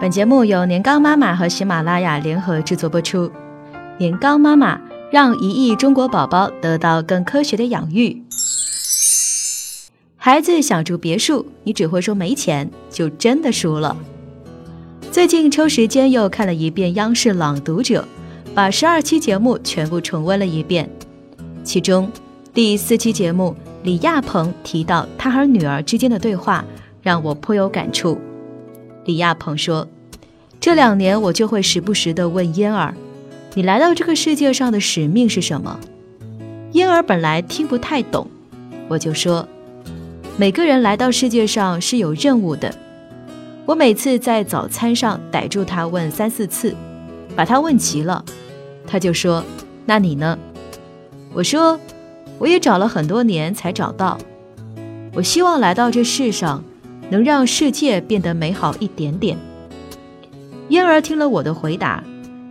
本节目由年糕妈妈和喜马拉雅联合制作播出。年糕妈妈让一亿中国宝宝得到更科学的养育。孩子想住别墅，你只会说没钱，就真的输了。最近抽时间又看了一遍央视《朗读者》，把十二期节目全部重温了一遍。其中第四期节目，李亚鹏提到他和女儿之间的对话，让我颇有感触。李亚鹏说：“这两年我就会时不时地问嫣儿，你来到这个世界上的使命是什么？”嫣儿本来听不太懂，我就说：“每个人来到世界上是有任务的。”我每次在早餐上逮住他问三四次，把他问急了，他就说：“那你呢？”我说：“我也找了很多年才找到。我希望来到这世上。”能让世界变得美好一点点。嫣儿听了我的回答，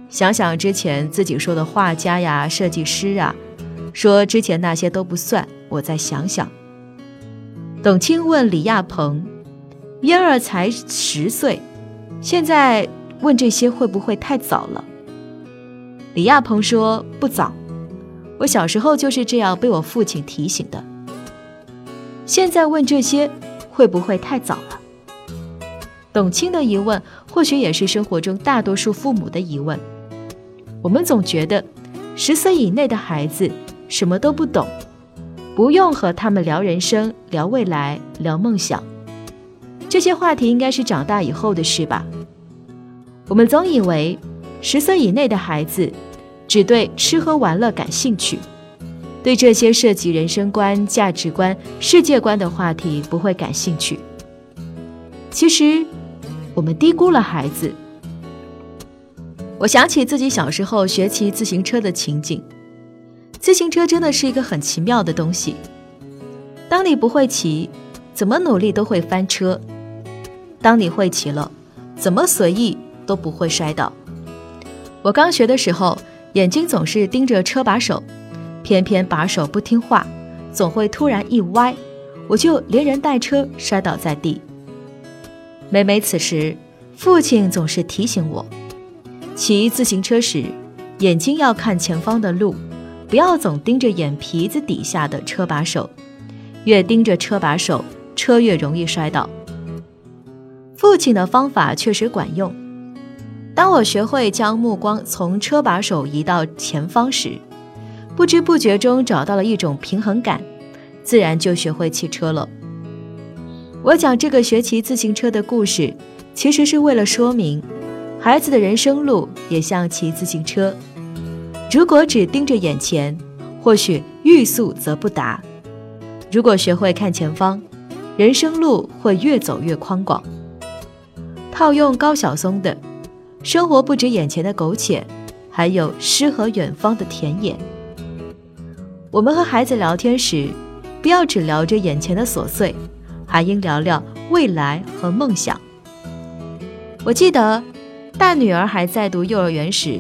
想想之前自己说的画家呀、设计师啊，说之前那些都不算。我再想想。董卿问李亚鹏：“嫣儿才十岁，现在问这些会不会太早了？”李亚鹏说：“不早，我小时候就是这样被我父亲提醒的。现在问这些。”会不会太早了？董卿的疑问，或许也是生活中大多数父母的疑问。我们总觉得，十岁以内的孩子什么都不懂，不用和他们聊人生、聊未来、聊梦想。这些话题应该是长大以后的事吧？我们总以为，十岁以内的孩子只对吃喝玩乐感兴趣。对这些涉及人生观、价值观、世界观的话题不会感兴趣。其实，我们低估了孩子。我想起自己小时候学骑自行车的情景。自行车真的是一个很奇妙的东西。当你不会骑，怎么努力都会翻车；当你会骑了，怎么随意都不会摔倒。我刚学的时候，眼睛总是盯着车把手。偏偏把手不听话，总会突然一歪，我就连人带车摔倒在地。每每此时，父亲总是提醒我：骑自行车时，眼睛要看前方的路，不要总盯着眼皮子底下的车把手，越盯着车把手，车越容易摔倒。父亲的方法确实管用。当我学会将目光从车把手移到前方时，不知不觉中找到了一种平衡感，自然就学会骑车了。我讲这个学骑自行车的故事，其实是为了说明，孩子的人生路也像骑自行车。如果只盯着眼前，或许欲速则不达；如果学会看前方，人生路会越走越宽广。套用高晓松的“生活不止眼前的苟且，还有诗和远方的田野”。我们和孩子聊天时，不要只聊着眼前的琐碎，还应聊聊未来和梦想。我记得大女儿还在读幼儿园时，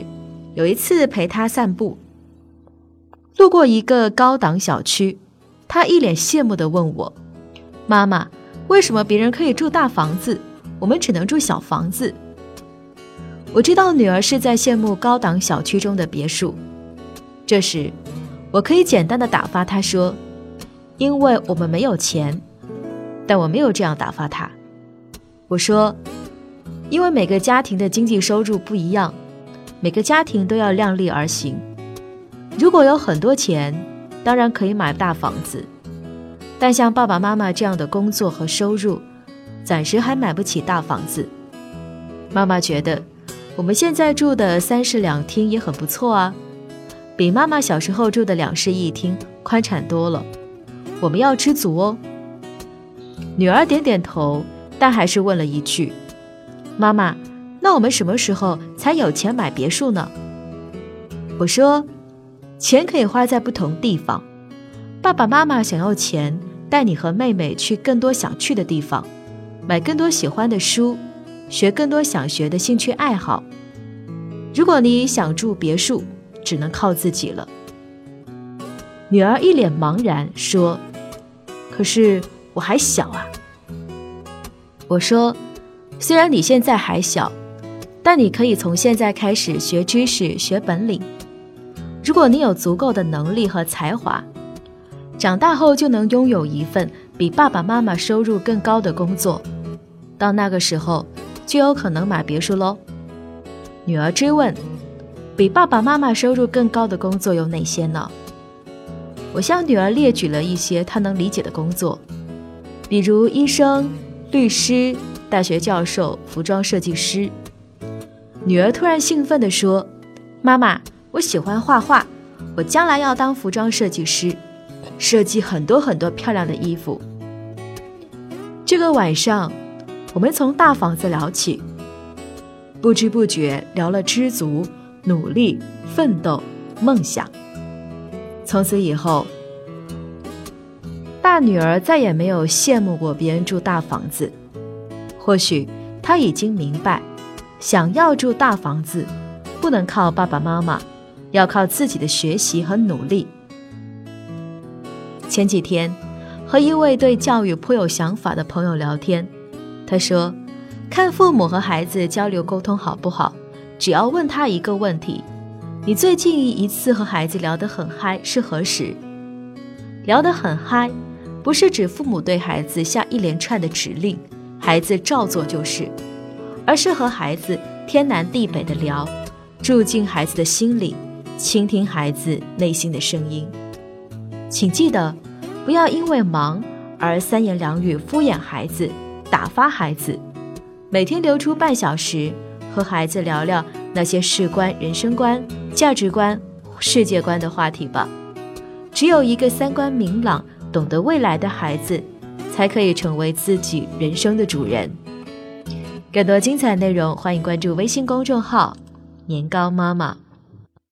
有一次陪她散步，路过一个高档小区，她一脸羡慕地问我：“妈妈，为什么别人可以住大房子，我们只能住小房子？”我知道女儿是在羡慕高档小区中的别墅。这时。我可以简单的打发他说：“因为我们没有钱。”但我没有这样打发他。我说：“因为每个家庭的经济收入不一样，每个家庭都要量力而行。如果有很多钱，当然可以买大房子，但像爸爸妈妈这样的工作和收入，暂时还买不起大房子。妈妈觉得我们现在住的三室两厅也很不错啊。”比妈妈小时候住的两室一厅宽敞多了，我们要知足哦。女儿点点头，但还是问了一句：“妈妈，那我们什么时候才有钱买别墅呢？”我说：“钱可以花在不同地方。爸爸妈妈想要钱，带你和妹妹去更多想去的地方，买更多喜欢的书，学更多想学的兴趣爱好。如果你想住别墅，”只能靠自己了。女儿一脸茫然说：“可是我还小啊。”我说：“虽然你现在还小，但你可以从现在开始学知识、学本领。如果你有足够的能力和才华，长大后就能拥有一份比爸爸妈妈收入更高的工作。到那个时候，就有可能买别墅喽。女儿追问：“比爸爸妈妈收入更高的工作有哪些呢？”我向女儿列举了一些她能理解的工作，比如医生、律师、大学教授、服装设计师。女儿突然兴奋地说：“妈妈，我喜欢画画，我将来要当服装设计师，设计很多很多漂亮的衣服。”这个晚上，我们从大房子聊起，不知不觉聊了知足、努力、奋斗、梦想。从此以后，大女儿再也没有羡慕过别人住大房子。或许她已经明白，想要住大房子，不能靠爸爸妈妈，要靠自己的学习和努力。前几天和一位对教育颇有想法的朋友聊天，他说：“看父母和孩子交流沟通好不好，只要问他一个问题。”你最近一次和孩子聊得很嗨是何时？聊得很嗨，不是指父母对孩子下一连串的指令，孩子照做就是，而是和孩子天南地北的聊，住进孩子的心里，倾听孩子内心的声音。请记得，不要因为忙而三言两语敷衍孩子，打发孩子。每天留出半小时，和孩子聊聊那些事关人生观。价值观、世界观的话题吧。只有一个三观明朗、懂得未来的孩子，才可以成为自己人生的主人。更多精彩内容，欢迎关注微信公众号“年糕妈妈”。